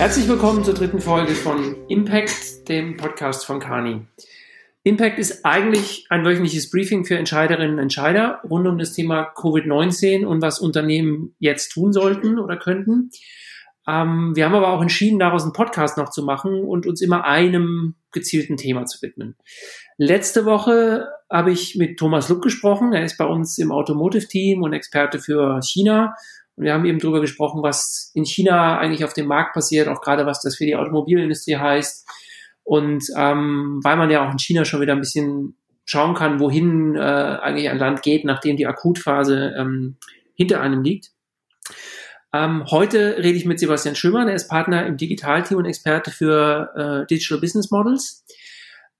Herzlich willkommen zur dritten Folge von Impact, dem Podcast von Kani. Impact ist eigentlich ein wöchentliches Briefing für Entscheiderinnen und Entscheider rund um das Thema Covid-19 und was Unternehmen jetzt tun sollten oder könnten. Ähm, wir haben aber auch entschieden, daraus einen Podcast noch zu machen und uns immer einem gezielten Thema zu widmen. Letzte Woche habe ich mit Thomas Luck gesprochen. Er ist bei uns im Automotive-Team und Experte für China. Und wir haben eben darüber gesprochen, was in China eigentlich auf dem Markt passiert, auch gerade was das für die Automobilindustrie heißt. Und ähm, weil man ja auch in China schon wieder ein bisschen schauen kann, wohin äh, eigentlich ein Land geht, nachdem die Akutphase ähm, hinter einem liegt. Ähm, heute rede ich mit Sebastian Schömann, er ist Partner im Digitalteam und Experte für äh, Digital Business Models.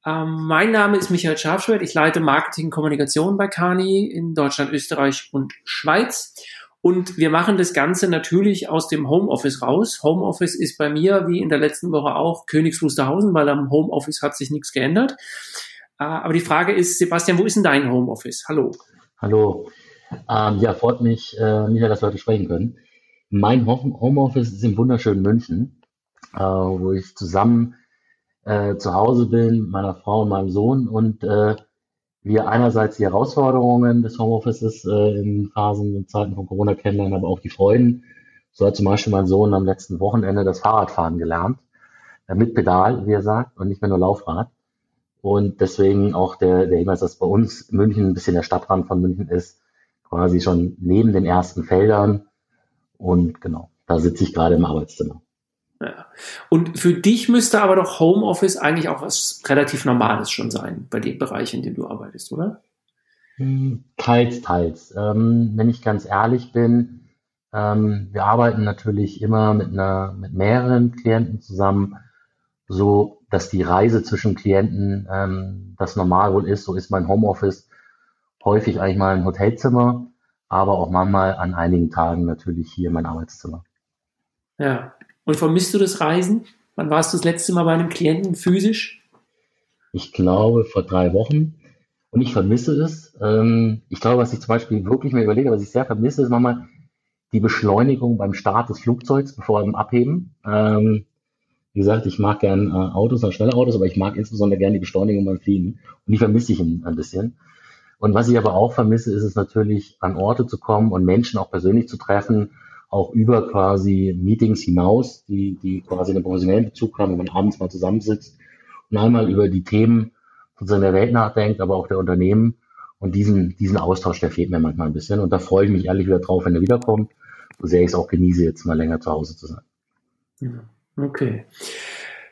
Ähm, mein Name ist Michael Schafschwert, ich leite Marketing und Kommunikation bei Kani in Deutschland, Österreich und Schweiz. Und wir machen das Ganze natürlich aus dem Homeoffice raus. Homeoffice ist bei mir, wie in der letzten Woche auch, Königs Wusterhausen, weil am Homeoffice hat sich nichts geändert. Äh, aber die Frage ist, Sebastian, wo ist denn dein Homeoffice? Hallo. Hallo. Ähm, ja, freut mich, äh, Michael, dass wir heute sprechen können. Mein Homeoffice ist im wunderschönen München, äh, wo ich zusammen äh, zu Hause bin, meiner Frau und meinem Sohn und äh, wir einerseits die Herausforderungen des Homeoffices äh, in Phasen, in Zeiten von Corona kennenlernen, aber auch die Freuden. So hat zum Beispiel mein Sohn am letzten Wochenende das Fahrradfahren gelernt, äh, mit Pedal, wie er sagt, und nicht mehr nur Laufrad. Und deswegen auch der, der Hinweis, dass bei uns München ein bisschen der Stadtrand von München ist, quasi schon neben den ersten Feldern. Und genau, da sitze ich gerade im Arbeitszimmer. Ja. Und für dich müsste aber doch Homeoffice eigentlich auch was relativ Normales schon sein, bei dem Bereich, in dem du arbeitest, oder? Hm, teils, teils. Ähm, wenn ich ganz ehrlich bin, ähm, wir arbeiten natürlich immer mit einer, mit mehreren Klienten zusammen, so dass die Reise zwischen Klienten ähm, das normal wohl ist. So ist mein Homeoffice häufig eigentlich mal ein Hotelzimmer, aber auch manchmal an einigen Tagen natürlich hier mein Arbeitszimmer. Ja, und vermisst du das Reisen? Wann warst du das letzte Mal bei einem Klienten physisch? Ich glaube vor drei Wochen. Und ich vermisse es. Ähm, ich glaube, was ich zum Beispiel wirklich mir überlege, was ich sehr vermisse, ist manchmal die Beschleunigung beim Start des Flugzeugs, bevor wir abheben. Ähm, wie gesagt, ich mag gern äh, Autos, auch schnelle Autos, aber ich mag insbesondere gern die Beschleunigung beim Fliegen. Und die vermisse ich ein bisschen. Und was ich aber auch vermisse, ist es natürlich, an Orte zu kommen und Menschen auch persönlich zu treffen auch über quasi Meetings hinaus, die, die quasi einen professionellen Bezug haben, wenn man abends mal zusammensitzt und einmal über die Themen sozusagen der Welt nachdenkt, aber auch der Unternehmen. Und diesen, diesen Austausch, der fehlt mir manchmal ein bisschen. Und da freue ich mich ehrlich wieder drauf, wenn er wiederkommt, so sehr ich es auch genieße, jetzt mal länger zu Hause zu sein. Okay.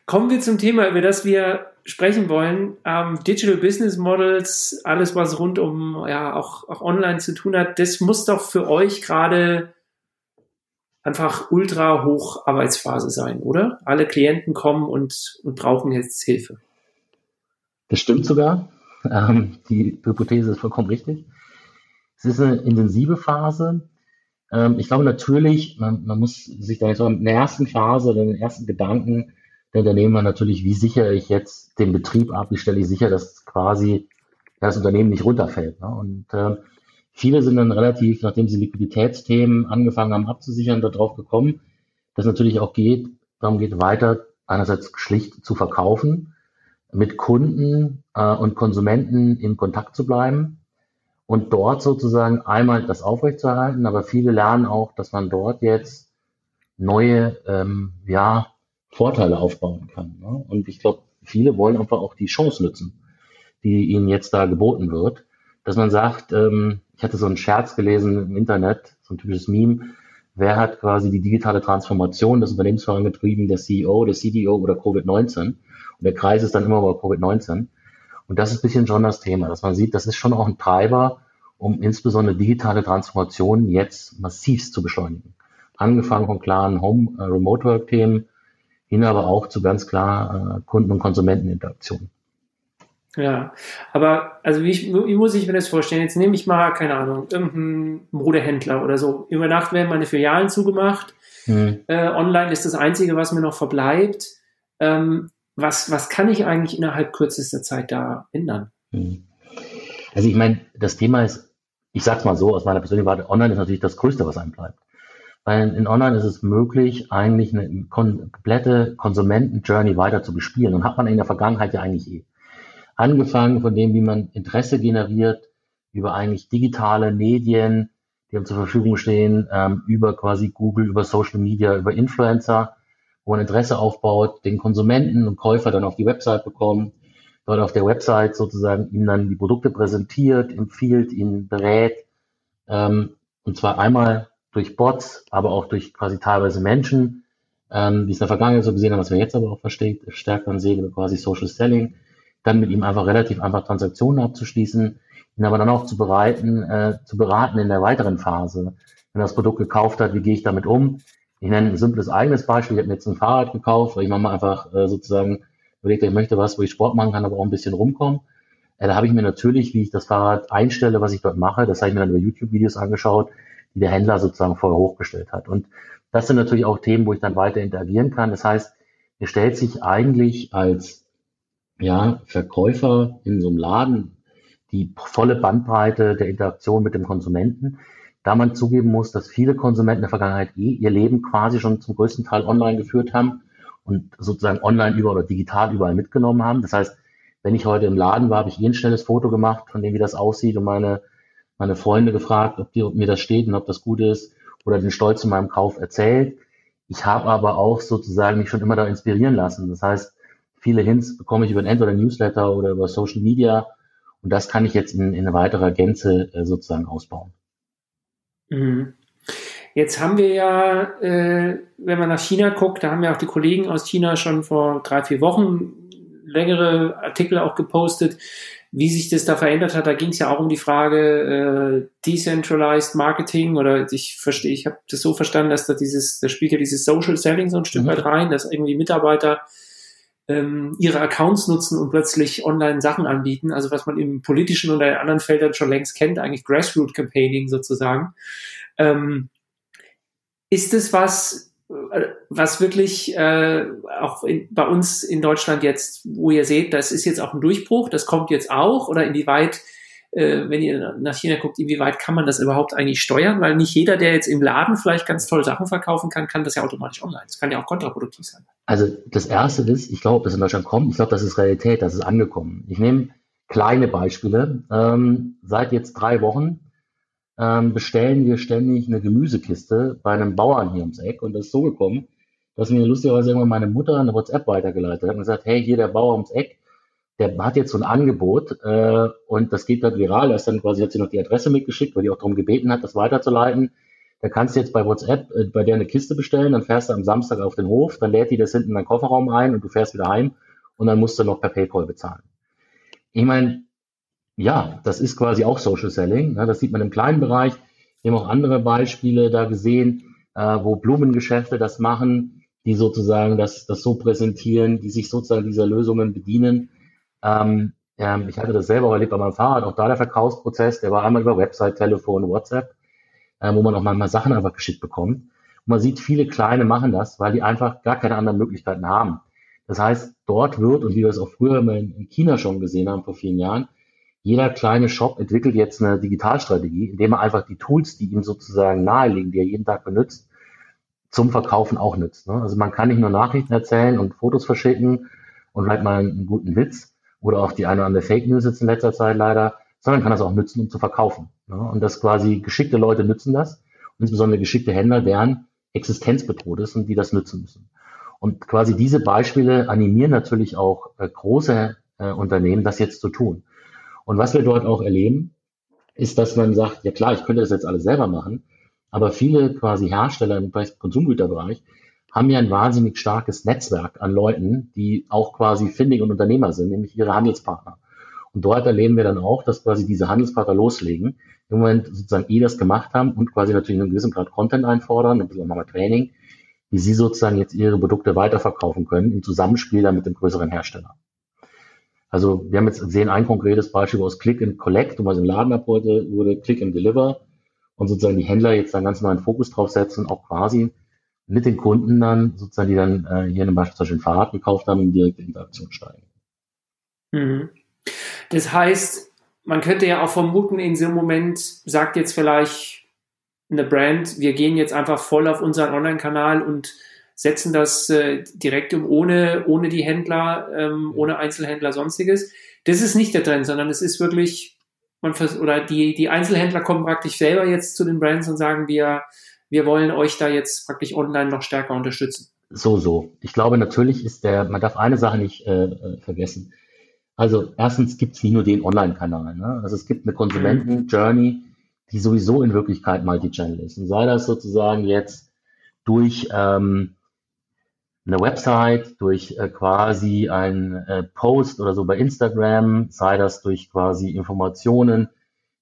Kommen wir zum Thema, über das wir sprechen wollen. Ähm, Digital Business Models, alles was rund um ja auch, auch online zu tun hat, das muss doch für euch gerade einfach ultra hoch Arbeitsphase sein, oder? Alle Klienten kommen und, und brauchen jetzt Hilfe. Das stimmt sogar. Ähm, die Hypothese ist vollkommen richtig. Es ist eine intensive Phase. Ähm, ich glaube natürlich, man, man muss sich da jetzt in der ersten Phase, in den ersten Gedanken der Unternehmer natürlich, wie sichere ich jetzt den Betrieb ab, wie stelle ich sicher, dass quasi das Unternehmen nicht runterfällt. Ne? Und äh, Viele sind dann relativ, nachdem sie Liquiditätsthemen angefangen haben abzusichern, darauf gekommen, dass natürlich auch geht, darum geht weiter, einerseits schlicht zu verkaufen, mit Kunden äh, und Konsumenten in Kontakt zu bleiben und dort sozusagen einmal das aufrechtzuerhalten, aber viele lernen auch, dass man dort jetzt neue ähm, ja, Vorteile aufbauen kann. Ne? Und ich glaube, viele wollen einfach auch die Chance nutzen, die ihnen jetzt da geboten wird, dass man sagt, ähm, ich hatte so einen Scherz gelesen im Internet, so ein typisches Meme. Wer hat quasi die digitale Transformation des Unternehmens vorangetrieben? Der CEO, der CDO oder Covid-19? Und der Kreis ist dann immer bei Covid-19. Und das ist ein bisschen schon das Thema, dass man sieht, das ist schon auch ein Treiber, um insbesondere digitale Transformation jetzt massivst zu beschleunigen. Angefangen von klaren Home, äh, hin aber auch zu ganz klar äh, Kunden- und Konsumenteninteraktionen. Ja, aber also wie, ich, wie muss ich mir das vorstellen? Jetzt nehme ich mal, keine Ahnung, irgendeinen Modehändler oder so. Über Nacht werden meine Filialen zugemacht. Mhm. Äh, online ist das Einzige, was mir noch verbleibt. Ähm, was, was kann ich eigentlich innerhalb kürzester Zeit da ändern? Mhm. Also ich meine, das Thema ist, ich sag's mal so aus meiner persönlichen Warte, online ist natürlich das Größte, was einem bleibt. weil in Online ist es möglich, eigentlich eine komplette Konsumenten-Journey weiter zu bespielen und hat man in der Vergangenheit ja eigentlich eh. Angefangen von dem, wie man Interesse generiert, über eigentlich digitale Medien, die einem zur Verfügung stehen, ähm, über quasi Google, über Social Media, über Influencer, wo man Interesse aufbaut, den Konsumenten und Käufer dann auf die Website bekommen, dort auf der Website sozusagen ihm dann die Produkte präsentiert, empfiehlt, ihn berät, ähm, und zwar einmal durch Bots, aber auch durch quasi teilweise Menschen, ähm, die es in der Vergangenheit so gesehen haben, was wir jetzt aber auch versteht, stärker sehen über quasi Social Selling, dann mit ihm einfach relativ einfach Transaktionen abzuschließen, ihn aber dann auch zu bereiten, äh, zu beraten in der weiteren Phase. Wenn er das Produkt gekauft hat, wie gehe ich damit um? Ich nenne ein simples eigenes Beispiel. Ich habe mir jetzt ein Fahrrad gekauft, weil ich manchmal einfach äh, sozusagen überlegt, ich möchte was, wo ich Sport machen kann, aber auch ein bisschen rumkommen. Äh, da habe ich mir natürlich, wie ich das Fahrrad einstelle, was ich dort mache, das habe ich mir dann über YouTube-Videos angeschaut, die der Händler sozusagen vorher hochgestellt hat. Und das sind natürlich auch Themen, wo ich dann weiter interagieren kann. Das heißt, mir stellt sich eigentlich als ja, Verkäufer in so einem Laden die volle Bandbreite der Interaktion mit dem Konsumenten. Da man zugeben muss, dass viele Konsumenten in der Vergangenheit eh ihr Leben quasi schon zum größten Teil online geführt haben und sozusagen online über oder digital überall mitgenommen haben. Das heißt, wenn ich heute im Laden war, habe ich eh ein schnelles Foto gemacht, von dem, wie das aussieht und meine, meine Freunde gefragt, ob, die, ob mir das steht und ob das gut ist oder den Stolz zu meinem Kauf erzählt. Ich habe aber auch sozusagen mich schon immer da inspirieren lassen. Das heißt, viele Hints bekomme ich über entweder Newsletter oder über Social Media und das kann ich jetzt in, in weiterer Gänze äh, sozusagen ausbauen. Mhm. Jetzt haben wir ja, äh, wenn man nach China guckt, da haben ja auch die Kollegen aus China schon vor drei, vier Wochen längere Artikel auch gepostet, wie sich das da verändert hat. Da ging es ja auch um die Frage äh, Decentralized Marketing oder ich verstehe, ich habe das so verstanden, dass da dieses, da spielt ja dieses Social Selling so ein Stück mhm. weit rein, dass irgendwie Mitarbeiter ähm, ihre Accounts nutzen und plötzlich online Sachen anbieten. Also was man im politischen oder in anderen Feldern schon längst kennt, eigentlich Grassroot Campaigning sozusagen. Ähm, ist es was, äh, was wirklich äh, auch in, bei uns in Deutschland jetzt, wo ihr seht, das ist jetzt auch ein Durchbruch, das kommt jetzt auch oder inwieweit äh, wenn ihr nach China guckt, inwieweit kann man das überhaupt eigentlich steuern? Weil nicht jeder, der jetzt im Laden vielleicht ganz toll Sachen verkaufen kann, kann das ja automatisch online. Das kann ja auch kontraproduktiv sein. Also das Erste ist, ich glaube, dass in Deutschland kommt, ich glaube, das ist Realität, das ist angekommen. Ich nehme kleine Beispiele. Ähm, seit jetzt drei Wochen ähm, bestellen wir ständig eine Gemüsekiste bei einem Bauern hier ums Eck und das ist so gekommen, dass mir lustigerweise irgendwann meine Mutter eine WhatsApp weitergeleitet hat und gesagt, hey, hier der Bauer ums Eck, der hat jetzt so ein Angebot äh, und das geht dann viral. Er ist dann quasi, hat sie noch die Adresse mitgeschickt, weil die auch darum gebeten hat, das weiterzuleiten. Da kannst du jetzt bei WhatsApp äh, bei der eine Kiste bestellen, dann fährst du am Samstag auf den Hof, dann lädt die das hinten in den Kofferraum ein und du fährst wieder heim und dann musst du noch per PayPal bezahlen. Ich meine, ja, das ist quasi auch Social Selling. Ne? Das sieht man im kleinen Bereich. Wir haben auch andere Beispiele da gesehen, äh, wo Blumengeschäfte das machen, die sozusagen das, das so präsentieren, die sich sozusagen dieser Lösungen bedienen. Ähm, ähm, ich hatte das selber erlebt bei meinem Fahrrad, auch da der Verkaufsprozess, der war einmal über Website, Telefon, WhatsApp, äh, wo man auch manchmal Sachen einfach geschickt bekommt. Und man sieht, viele Kleine machen das, weil die einfach gar keine anderen Möglichkeiten haben. Das heißt, dort wird, und wie wir es auch früher in China schon gesehen haben vor vielen Jahren, jeder kleine Shop entwickelt jetzt eine Digitalstrategie, indem er einfach die Tools, die ihm sozusagen naheliegen, die er jeden Tag benutzt, zum Verkaufen auch nützt. Ne? Also man kann nicht nur Nachrichten erzählen und Fotos verschicken und vielleicht mal einen guten Witz, oder auch die eine oder andere Fake News jetzt in letzter Zeit leider, sondern kann das auch nutzen, um zu verkaufen. Ja, und das quasi geschickte Leute nutzen das, insbesondere geschickte Händler, deren Existenz bedroht ist und die das nutzen müssen. Und quasi diese Beispiele animieren natürlich auch äh, große äh, Unternehmen, das jetzt zu tun. Und was wir dort auch erleben, ist, dass man sagt, ja klar, ich könnte das jetzt alles selber machen, aber viele quasi Hersteller im Konsumgüterbereich haben ja ein wahnsinnig starkes Netzwerk an Leuten, die auch quasi Finding und Unternehmer sind, nämlich ihre Handelspartner. Und dort erleben wir dann auch, dass quasi diese Handelspartner loslegen, im Moment sozusagen eh das gemacht haben und quasi natürlich in einem gewissen Grad Content einfordern, ein bisschen nochmal Training, wie sie sozusagen jetzt ihre Produkte weiterverkaufen können im Zusammenspiel dann mit dem größeren Hersteller. Also wir haben jetzt gesehen, ein konkretes Beispiel aus Click and Collect, was im Laden ab heute wurde, Click and Deliver und sozusagen die Händler jetzt einen ganz neuen Fokus drauf setzen, auch quasi mit den Kunden dann, sozusagen, die dann äh, hier beispielsweise ein Fahrrad gekauft haben, in direkte Interaktion steigen. Mhm. Das heißt, man könnte ja auch vermuten, in so einem Moment sagt jetzt vielleicht eine Brand, wir gehen jetzt einfach voll auf unseren Online-Kanal und setzen das äh, direkt um, ohne, ohne die Händler, ähm, ohne Einzelhändler, sonstiges. Das ist nicht der Trend, sondern es ist wirklich, man vers oder die, die Einzelhändler kommen praktisch selber jetzt zu den Brands und sagen, wir, wir wollen euch da jetzt praktisch online noch stärker unterstützen. So, so. Ich glaube, natürlich ist der, man darf eine Sache nicht äh, äh vergessen. Also erstens gibt es nicht nur den Online-Kanal. Ne? Also es gibt eine Konsumenten-Journey, die sowieso in Wirklichkeit Multi-Channel ist. Und sei das sozusagen jetzt durch ähm, eine Website, durch äh, quasi ein äh, Post oder so bei Instagram, sei das durch quasi Informationen,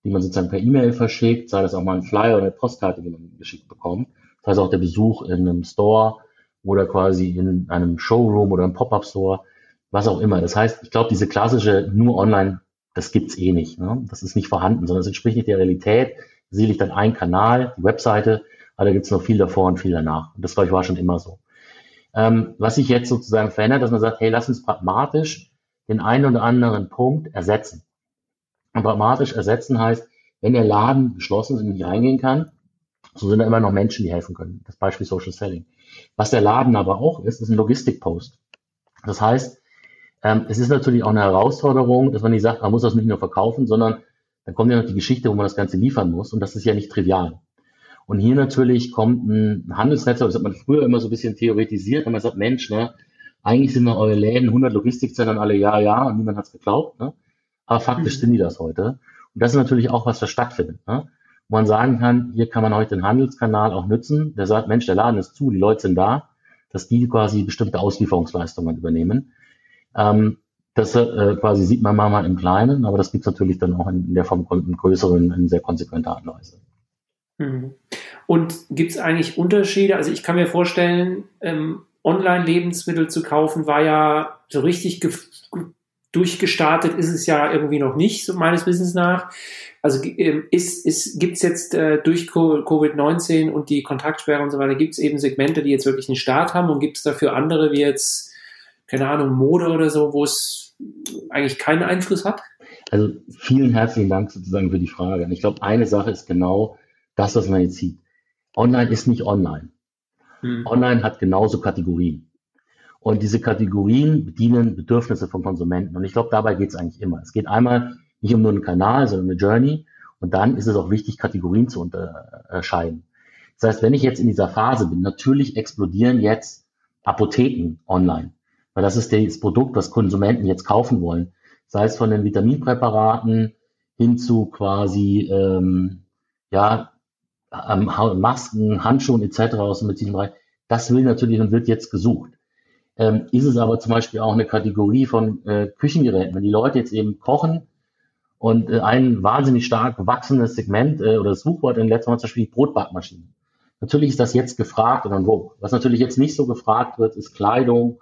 die man sozusagen per E-Mail verschickt, sei das auch mal ein Flyer oder eine Postkarte, die man geschickt bekommt. Das heißt auch der Besuch in einem Store oder quasi in einem Showroom oder einem Pop-Up-Store, was auch immer. Das heißt, ich glaube, diese klassische nur online das gibt's eh nicht. Ne? Das ist nicht vorhanden, sondern es entspricht nicht der Realität. Sicherlich dann ein Kanal, die Webseite, aber da gibt's noch viel davor und viel danach. Und das, glaube ich, war schon immer so. Ähm, was sich jetzt sozusagen verändert, dass man sagt, hey, lass uns pragmatisch den einen oder anderen Punkt ersetzen. Und pragmatisch ersetzen heißt, wenn der Laden geschlossen ist und nicht reingehen kann, so sind da immer noch Menschen, die helfen können. Das Beispiel Social Selling. Was der Laden aber auch ist, ist ein Logistikpost. Das heißt, ähm, es ist natürlich auch eine Herausforderung, dass man nicht sagt, man muss das nicht nur verkaufen, sondern dann kommt ja noch die Geschichte, wo man das Ganze liefern muss und das ist ja nicht trivial. Und hier natürlich kommt ein Handelsnetzwerk, das hat man früher immer so ein bisschen theoretisiert, wenn man sagt, Mensch, ne, eigentlich sind eure Läden 100 Logistikzentren alle ja, ja und niemand hat's geglaubt. Ne? Aber faktisch mhm. sind die das heute. Und das ist natürlich auch was, was stattfindet. Ne? Wo man sagen kann, hier kann man heute den Handelskanal auch nutzen, der sagt, Mensch, der Laden ist zu, die Leute sind da, dass die quasi bestimmte Auslieferungsleistungen übernehmen. Ähm, das äh, quasi sieht man mal im Kleinen, aber das gibt es natürlich dann auch in, in der Form in größeren, in sehr konsequenter Art und Weise. Mhm. Und gibt es eigentlich Unterschiede? Also ich kann mir vorstellen, ähm, Online-Lebensmittel zu kaufen war ja so richtig durchgestartet ist es ja irgendwie noch nicht, so meines Wissens nach. Also ähm, ist, ist, gibt es jetzt äh, durch Covid-19 und die Kontaktsperre und so weiter, gibt es eben Segmente, die jetzt wirklich einen Start haben und gibt es dafür andere wie jetzt keine Ahnung, Mode oder so, wo es eigentlich keinen Einfluss hat? Also vielen herzlichen Dank sozusagen für die Frage. Und ich glaube, eine Sache ist genau das, was man jetzt sieht. Online ist nicht online. Hm. Online hat genauso Kategorien. Und diese Kategorien bedienen Bedürfnisse von Konsumenten. Und ich glaube, dabei geht es eigentlich immer. Es geht einmal nicht um nur einen Kanal, sondern eine Journey. Und dann ist es auch wichtig, Kategorien zu unterscheiden. Das heißt, wenn ich jetzt in dieser Phase bin, natürlich explodieren jetzt Apotheken online. Weil das ist das Produkt, was Konsumenten jetzt kaufen wollen. Sei es von den Vitaminpräparaten hin zu quasi ähm, ja, Masken, Handschuhen etc. aus dem medizinischen Bereich. Das will natürlich und wird jetzt gesucht. Ähm, ist es aber zum Beispiel auch eine Kategorie von äh, Küchengeräten. Wenn die Leute jetzt eben kochen und äh, ein wahnsinnig stark wachsendes Segment äh, oder das Suchwort in letzter Mal zum Beispiel Brotbackmaschinen. Natürlich ist das jetzt gefragt und wo. Was natürlich jetzt nicht so gefragt wird, ist Kleidung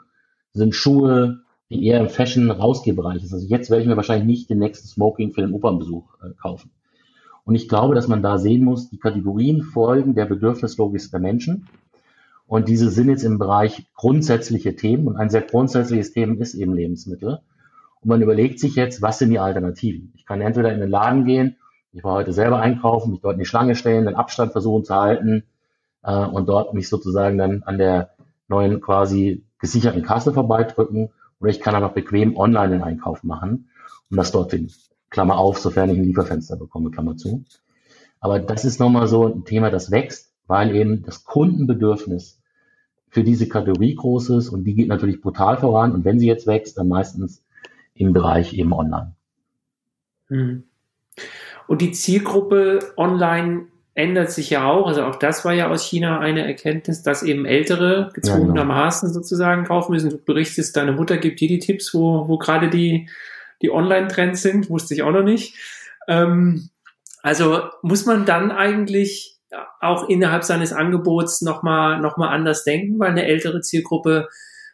sind Schuhe, die eher im Fashion-Rausgehbereich ist. Also jetzt werde ich mir wahrscheinlich nicht den nächsten Smoking für den Opernbesuch äh, kaufen. Und ich glaube, dass man da sehen muss, die Kategorien folgen der Bedürfnislogik der Menschen. Und diese sind jetzt im Bereich grundsätzliche Themen. Und ein sehr grundsätzliches Thema ist eben Lebensmittel. Und man überlegt sich jetzt, was sind die Alternativen? Ich kann entweder in den Laden gehen, ich war heute selber einkaufen, mich dort in die Schlange stellen, den Abstand versuchen zu halten äh, und dort mich sozusagen dann an der neuen quasi gesicherten Kasse vorbeidrücken oder ich kann dann auch bequem online den Einkauf machen und das dort finden. Klammer auf, sofern ich ein Lieferfenster bekomme, Klammer zu. Aber das ist nochmal so ein Thema, das wächst, weil eben das Kundenbedürfnis für diese Kategorie groß ist und die geht natürlich brutal voran und wenn sie jetzt wächst, dann meistens im Bereich eben online. Hm. Und die Zielgruppe online ändert sich ja auch, also auch das war ja aus China eine Erkenntnis, dass eben Ältere gezwungenermaßen ja, genau. sozusagen kaufen müssen. Du berichtest, deine Mutter gibt dir die Tipps, wo, wo gerade die, die Online-Trends sind, wusste ich auch noch nicht. Ähm, also muss man dann eigentlich auch innerhalb seines Angebots nochmal noch mal anders denken, weil eine ältere Zielgruppe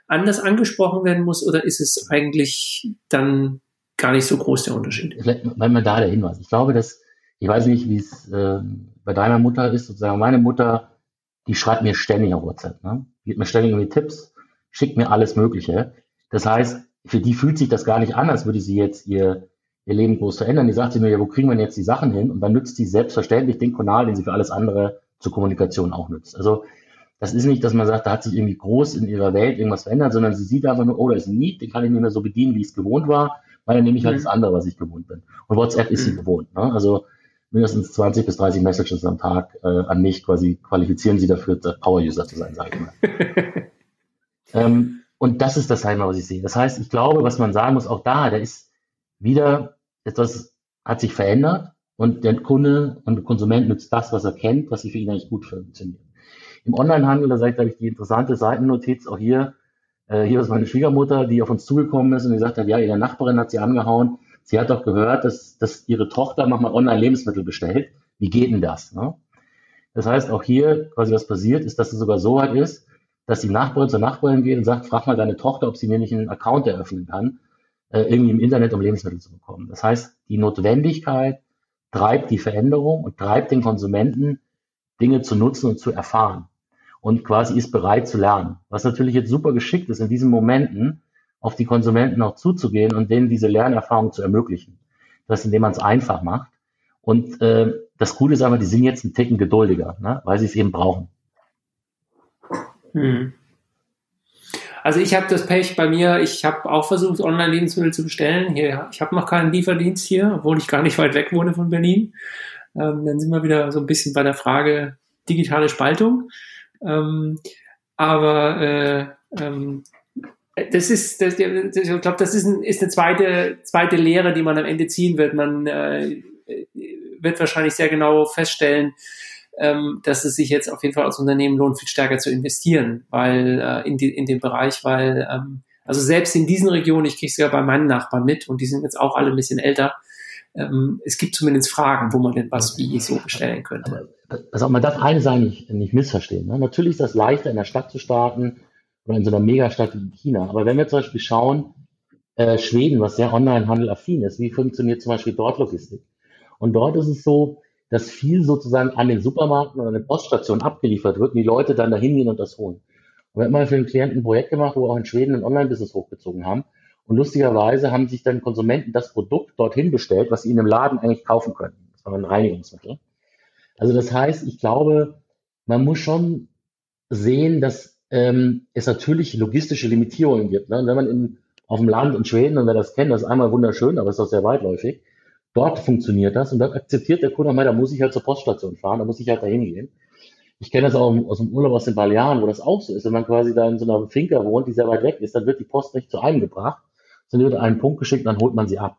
anders angesprochen werden muss oder ist es eigentlich dann gar nicht so groß der Unterschied? Vielleicht mal da der Hinweis. Ich glaube, dass ich weiß nicht, wie es äh, bei deiner Mutter ist, sozusagen meine Mutter, die schreibt mir ständig auf WhatsApp, ne? gibt mir ständig irgendwie Tipps, schickt mir alles Mögliche. Das heißt, für die fühlt sich das gar nicht an, als würde sie jetzt ihr, ihr Leben groß verändern. Die sagt sie mir, ja, wo kriegen wir jetzt die Sachen hin? Und dann nützt sie selbstverständlich den Kanal, den sie für alles andere zur Kommunikation auch nutzt. Also das ist nicht, dass man sagt, da hat sich irgendwie groß in ihrer Welt irgendwas verändert, sondern sie sieht einfach nur, oh, da ist ein Need, den kann ich nicht mehr so bedienen, wie ich es gewohnt war, weil dann nehme ich halt mhm. das andere, was ich gewohnt bin. Und WhatsApp ist sie mhm. gewohnt. Ne? Also mindestens 20 bis 30 Messages am Tag äh, an mich quasi qualifizieren sie dafür, Power-User zu sein, sage ich mal. ähm, und das ist das einmal, was ich sehe. Das heißt, ich glaube, was man sagen muss, auch da, da ist wieder etwas, hat sich verändert und der Kunde und der Konsument nutzt das, was er kennt, was sich für ihn eigentlich gut funktioniert. Im Onlinehandel, da sage ich, glaube ich, die interessante Seitennotiz auch hier, äh, hier ist meine Schwiegermutter, die auf uns zugekommen ist und gesagt hat, ja, ihre Nachbarin hat sie angehauen, sie hat doch gehört, dass, dass ihre Tochter nochmal online Lebensmittel bestellt. Wie geht denn das? Ne? Das heißt, auch hier quasi was passiert ist, dass es sogar so weit ist, dass die Nachbarin zur Nachbarin geht und sagt, frag mal deine Tochter, ob sie mir nicht einen Account eröffnen kann, äh, irgendwie im Internet, um Lebensmittel zu bekommen. Das heißt, die Notwendigkeit, treibt die Veränderung und treibt den Konsumenten, Dinge zu nutzen und zu erfahren. Und quasi ist bereit zu lernen. Was natürlich jetzt super geschickt ist, in diesen Momenten auf die Konsumenten auch zuzugehen und denen diese Lernerfahrung zu ermöglichen. Das, indem man es einfach macht. Und äh, das Coole ist aber, die sind jetzt ein Ticken geduldiger, ne? weil sie es eben brauchen. Hm. Also ich habe das Pech bei mir, ich habe auch versucht, Online-Lebensmittel zu bestellen. Hier, ich habe noch keinen Lieferdienst hier, obwohl ich gar nicht weit weg wohne von Berlin. Ähm, dann sind wir wieder so ein bisschen bei der Frage digitale Spaltung. Ähm, aber äh, ähm, das ist, das, ich glaube, das ist, ein, ist eine zweite, zweite Lehre, die man am Ende ziehen wird. Man äh, wird wahrscheinlich sehr genau feststellen, ähm, dass es sich jetzt auf jeden Fall als Unternehmen lohnt, viel stärker zu investieren, weil äh, in, die, in dem Bereich, weil ähm, also selbst in diesen Regionen, ich kriege es ja bei meinen Nachbarn mit und die sind jetzt auch alle ein bisschen älter, ähm, es gibt zumindest Fragen, wo man denn was wie so bestellen könnte. Also man darf eine Sache nicht, nicht missverstehen. Ne? Natürlich ist das leichter, in der Stadt zu starten oder in so einer Megastadt wie China. Aber wenn wir zum Beispiel schauen, äh, Schweden, was sehr Onlinehandel affin ist, wie funktioniert zum Beispiel dort Logistik? Und dort ist es so, dass viel sozusagen an den Supermärkten oder an den Poststationen abgeliefert wird und die Leute dann dahin gehen und das holen. Und wir haben mal für einen Klienten ein Projekt gemacht, wo wir auch in Schweden ein Online-Business hochgezogen haben. Und lustigerweise haben sich dann Konsumenten das Produkt dorthin bestellt, was sie in einem Laden eigentlich kaufen könnten. Das war ein Reinigungsmittel. Also das heißt, ich glaube, man muss schon sehen, dass ähm, es natürlich logistische Limitierungen gibt. Ne? wenn man in, auf dem Land in Schweden, und wer das kennt, das ist einmal wunderschön, aber es ist auch sehr weitläufig. Dort funktioniert das und dort akzeptiert der Kunde da muss ich halt zur Poststation fahren, da muss ich halt dahin gehen. Ich kenne das auch aus dem Urlaub aus den Balearen, wo das auch so ist. Wenn man quasi da in so einer Finca wohnt, die sehr weit weg ist, dann wird die Post nicht zu einem gebracht, sondern wird einen Punkt geschickt, dann holt man sie ab.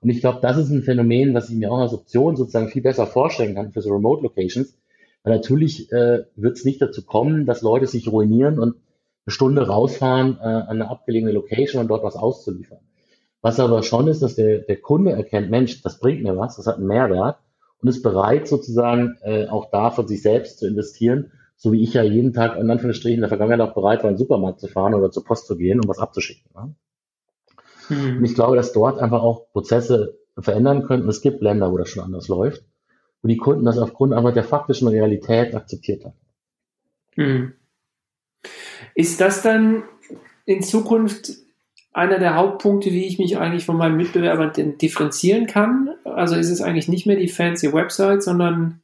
Und ich glaube, das ist ein Phänomen, was ich mir auch als Option sozusagen viel besser vorstellen kann für so Remote Locations. Weil natürlich äh, wird es nicht dazu kommen, dass Leute sich ruinieren und eine Stunde rausfahren äh, an eine abgelegene Location und dort was auszuliefern. Was aber schon ist, dass der, der Kunde erkennt, Mensch, das bringt mir was, das hat einen Mehrwert und ist bereit sozusagen äh, auch da von sich selbst zu investieren, so wie ich ja jeden Tag in Anführungsstrichen in der Vergangenheit auch bereit war, in den Supermarkt zu fahren oder zur Post zu gehen, um was abzuschicken. Ne? Mhm. Und ich glaube, dass dort einfach auch Prozesse verändern könnten. Es gibt Länder, wo das schon anders läuft, wo die Kunden das aufgrund einfach der faktischen Realität akzeptiert haben. Mhm. Ist das dann in Zukunft einer der Hauptpunkte, wie ich mich eigentlich von meinen Mitbewerbern differenzieren kann. Also ist es eigentlich nicht mehr die fancy Website, sondern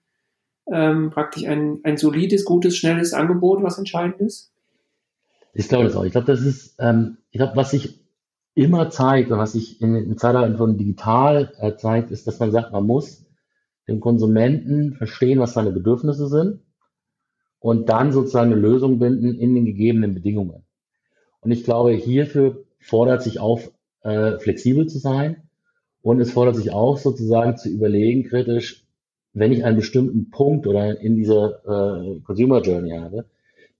ähm, praktisch ein, ein solides, gutes, schnelles Angebot, was entscheidend ist? Ich glaube das auch. Ich glaube, das ist, ähm, ich glaube, was sich immer zeigt und was sich in, in Zeitalter von digital äh, zeigt, ist, dass man sagt, man muss dem Konsumenten verstehen, was seine Bedürfnisse sind und dann sozusagen eine Lösung binden in den gegebenen Bedingungen. Und ich glaube, hierfür fordert sich auf, äh, flexibel zu sein und es fordert sich auch sozusagen zu überlegen kritisch, wenn ich einen bestimmten Punkt oder in dieser äh, Consumer Journey habe,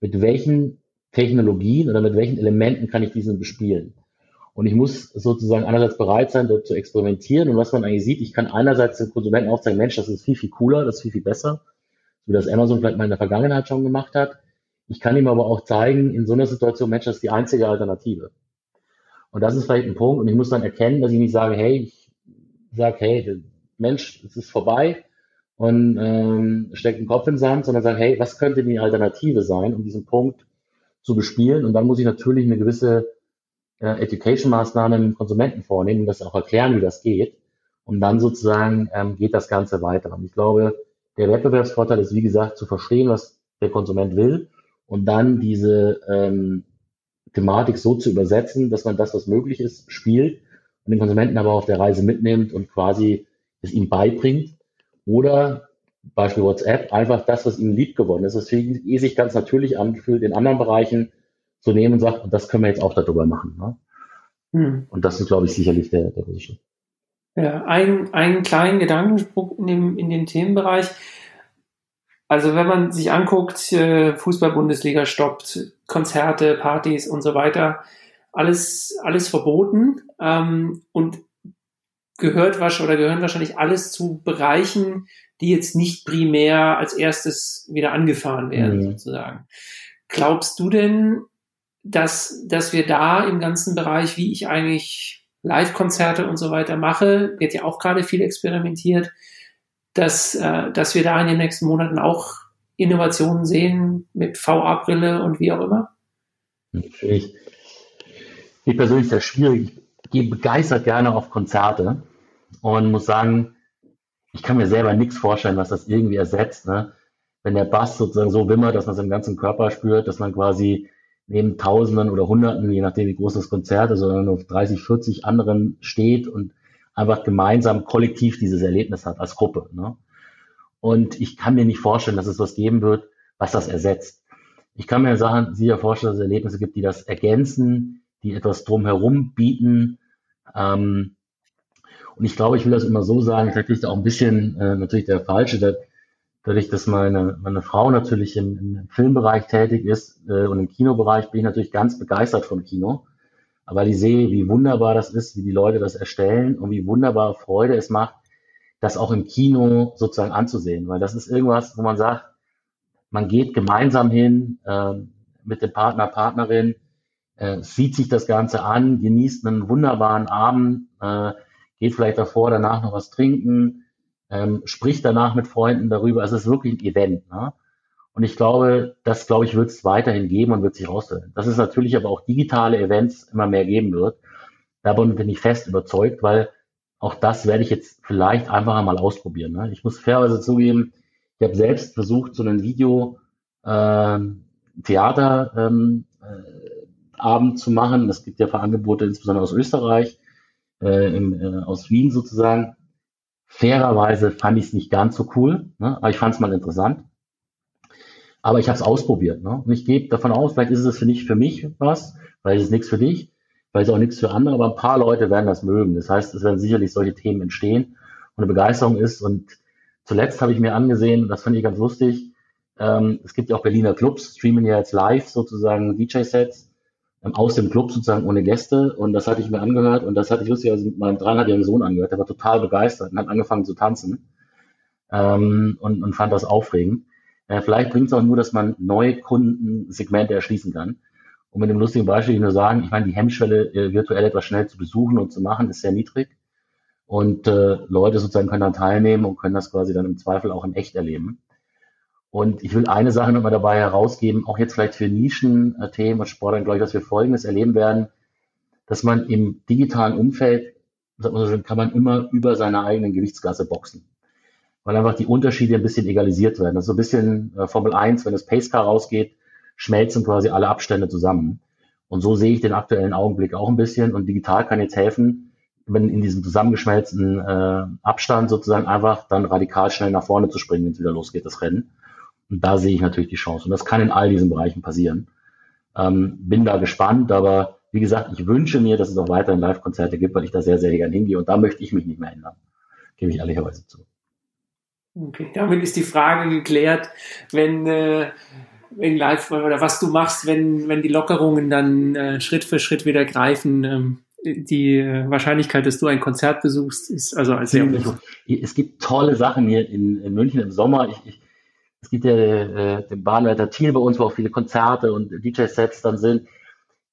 mit welchen Technologien oder mit welchen Elementen kann ich diesen bespielen? Und ich muss sozusagen einerseits bereit sein, dort zu experimentieren. Und was man eigentlich sieht, ich kann einerseits den Konsumenten auch sagen, Mensch, das ist viel, viel cooler, das ist viel, viel besser, wie das Amazon vielleicht mal in der Vergangenheit schon gemacht hat. Ich kann ihm aber auch zeigen, in so einer Situation, Mensch, das ist die einzige Alternative. Und das ist vielleicht ein Punkt. Und ich muss dann erkennen, dass ich nicht sage, hey, ich sage, hey, Mensch, es ist vorbei und ähm, steckt den Kopf in den Sand, sondern sage, hey, was könnte die Alternative sein, um diesen Punkt zu bespielen? Und dann muss ich natürlich eine gewisse äh, Education-Maßnahme im Konsumenten vornehmen und das auch erklären, wie das geht. Und dann sozusagen ähm, geht das Ganze weiter. Und ich glaube, der Wettbewerbsvorteil ist, wie gesagt, zu verstehen, was der Konsument will und dann diese ähm, Thematik so zu übersetzen, dass man das, was möglich ist, spielt und den Konsumenten aber auf der Reise mitnimmt und quasi es ihm beibringt. Oder Beispiel WhatsApp, einfach das, was ihm lieb geworden ist, ihn eh sich ganz natürlich anfühlt, in anderen Bereichen zu nehmen und sagt, und das können wir jetzt auch darüber machen. Ne? Hm. Und das ist, glaube ich, sicherlich der, der große Schritt. Ja, ein, einen kleinen Gedankensprung in dem, in dem Themenbereich. Also wenn man sich anguckt, äh, Fußball-Bundesliga stoppt, Konzerte, Partys und so weiter, alles, alles verboten ähm, und gehört was oder gehören wahrscheinlich alles zu Bereichen, die jetzt nicht primär als erstes wieder angefahren werden, mhm. sozusagen. Glaubst du denn, dass, dass wir da im ganzen Bereich, wie ich eigentlich Live-Konzerte und so weiter mache, wird ja auch gerade viel experimentiert, dass, äh, dass wir da in den nächsten Monaten auch Innovationen sehen mit VA-Brille und wie auch immer? Natürlich. Ich persönlich sehr schwierig. Ich gehe begeistert gerne auf Konzerte und muss sagen, ich kann mir selber nichts vorstellen, was das irgendwie ersetzt. Ne? Wenn der Bass sozusagen so wimmert, dass man seinen ganzen Körper spürt, dass man quasi neben Tausenden oder Hunderten, je nachdem wie groß das Konzert ist, oder nur 30, 40 anderen steht und einfach gemeinsam kollektiv dieses Erlebnis hat als Gruppe. Ne? Und ich kann mir nicht vorstellen, dass es was geben wird, was das ersetzt. Ich kann mir Sachen sicher vorstellen, dass es Erlebnisse gibt, die das ergänzen, die etwas drumherum bieten. Ähm, und ich glaube, ich will das immer so sagen, vielleicht ist auch ein bisschen äh, natürlich der falsche, dass, dadurch, dass meine, meine Frau natürlich im, im Filmbereich tätig ist äh, und im Kinobereich, bin ich natürlich ganz begeistert vom Kino weil ich sehe, wie wunderbar das ist, wie die Leute das erstellen und wie wunderbar Freude es macht, das auch im Kino sozusagen anzusehen. Weil das ist irgendwas, wo man sagt, man geht gemeinsam hin äh, mit dem Partner, Partnerin, äh, sieht sich das Ganze an, genießt einen wunderbaren Abend, äh, geht vielleicht davor, danach noch was trinken, ähm, spricht danach mit Freunden darüber. Es ist wirklich ein Event. Ne? Und ich glaube, das, glaube ich, wird es weiterhin geben und wird sich rausstellen. Dass es natürlich aber auch digitale Events immer mehr geben wird. Davon bin ich fest überzeugt, weil auch das werde ich jetzt vielleicht einfach mal ausprobieren. Ne? Ich muss fairerweise zugeben, ich habe selbst versucht, so einen Video äh, Theater ähm, äh, zu machen. Es gibt ja Angebote, insbesondere aus Österreich, äh, im, äh, aus Wien sozusagen. Fairerweise fand ich es nicht ganz so cool, ne? aber ich fand es mal interessant. Aber ich habe es ausprobiert. Ne? Und ich gehe davon aus, vielleicht ist es für nicht für mich was, weil es ist nichts für dich, weil es auch nichts für andere, aber ein paar Leute werden das mögen. Das heißt, es werden sicherlich solche Themen entstehen und eine Begeisterung ist. Und zuletzt habe ich mir angesehen, das fand ich ganz lustig, ähm, es gibt ja auch Berliner Clubs, streamen ja jetzt live sozusagen DJ-Sets ähm, aus dem Club sozusagen ohne Gäste. Und das hatte ich mir angehört und das hatte ich lustig also mit meinem dreieinhalbjährigen Sohn angehört. Der war total begeistert und hat angefangen zu tanzen ähm, und, und fand das aufregend. Äh, vielleicht bringt es auch nur, dass man neue Kundensegmente erschließen kann. Und mit dem lustigen Beispiel ich nur sagen, ich meine, die Hemmschwelle, äh, virtuell etwas schnell zu besuchen und zu machen, ist sehr niedrig. Und äh, Leute sozusagen können dann teilnehmen und können das quasi dann im Zweifel auch in echt erleben. Und ich will eine Sache nochmal dabei herausgeben, auch jetzt vielleicht für Nischen-Themen und Sport, glaube ich, dass wir Folgendes erleben werden, dass man im digitalen Umfeld, kann man immer über seine eigenen Gewichtsklasse boxen weil einfach die Unterschiede ein bisschen egalisiert werden. Das ist so ein bisschen äh, Formel 1, wenn das Pacecar rausgeht, schmelzen quasi alle Abstände zusammen. Und so sehe ich den aktuellen Augenblick auch ein bisschen. Und digital kann jetzt helfen, wenn in diesem zusammengeschmelzten äh, Abstand sozusagen einfach dann radikal schnell nach vorne zu springen, wenn es wieder losgeht, das Rennen. Und da sehe ich natürlich die Chance. Und das kann in all diesen Bereichen passieren. Ähm, bin da gespannt, aber wie gesagt, ich wünsche mir, dass es auch weiterhin Live-Konzerte gibt, weil ich da sehr, sehr gern hingehe. Und da möchte ich mich nicht mehr ändern. Gebe ich ehrlicherweise zu. Okay, damit ist die Frage geklärt, wenn, äh, wenn live oder was du machst, wenn, wenn die Lockerungen dann äh, Schritt für Schritt wieder greifen. Ähm, die äh, Wahrscheinlichkeit, dass du ein Konzert besuchst, ist also als sehr hoch. Es gibt tolle Sachen hier in, in München im Sommer. Ich, ich, es gibt ja äh, den Bahnwärter Thiel bei uns, wo auch viele Konzerte und DJ-Sets dann sind.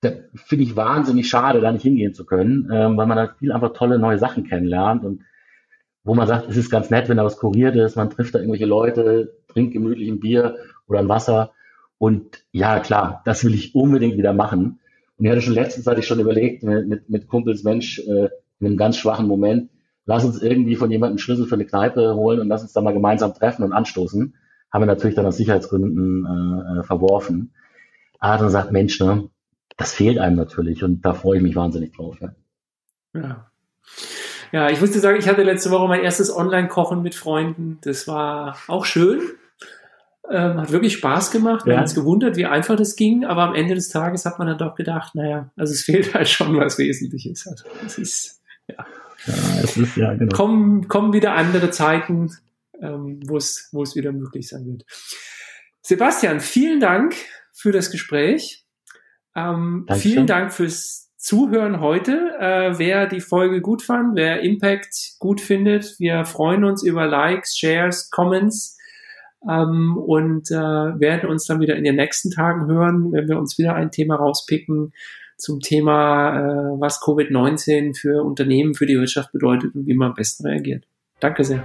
Da finde ich wahnsinnig schade, da nicht hingehen zu können, ähm, weil man da viel einfach tolle neue Sachen kennenlernt und wo man sagt, es ist ganz nett, wenn da was kuriert ist, man trifft da irgendwelche Leute, trinkt gemütlich ein Bier oder ein Wasser. Und ja, klar, das will ich unbedingt wieder machen. Und ich hatte schon letztens hatte ich schon überlegt, mit, mit Kumpels Mensch, äh, in einem ganz schwachen Moment, lass uns irgendwie von jemandem Schlüssel für eine Kneipe holen und lass uns da mal gemeinsam treffen und anstoßen. Haben wir natürlich dann aus Sicherheitsgründen äh, äh verworfen. Aber dann sagt, Mensch, ne, das fehlt einem natürlich und da freue ich mich wahnsinnig drauf. Ja. ja. Ja, ich musste sagen, ich hatte letzte Woche mein erstes Online-Kochen mit Freunden. Das war auch schön. Ähm, hat wirklich Spaß gemacht. Wir ja. haben uns gewundert, wie einfach das ging, aber am Ende des Tages hat man dann doch gedacht, naja, also es fehlt halt schon was Wesentliches. Also es ist, ja. ja, es ist, ja genau. kommen, kommen wieder andere Zeiten, ähm, wo es, wo es wieder möglich sein wird. Sebastian, vielen Dank für das Gespräch. Ähm, vielen Dank fürs Zuhören heute. Äh, wer die Folge gut fand, wer Impact gut findet, wir freuen uns über Likes, Shares, Comments ähm, und äh, werden uns dann wieder in den nächsten Tagen hören, wenn wir uns wieder ein Thema rauspicken zum Thema, äh, was Covid-19 für Unternehmen, für die Wirtschaft bedeutet und wie man am besten reagiert. Danke sehr.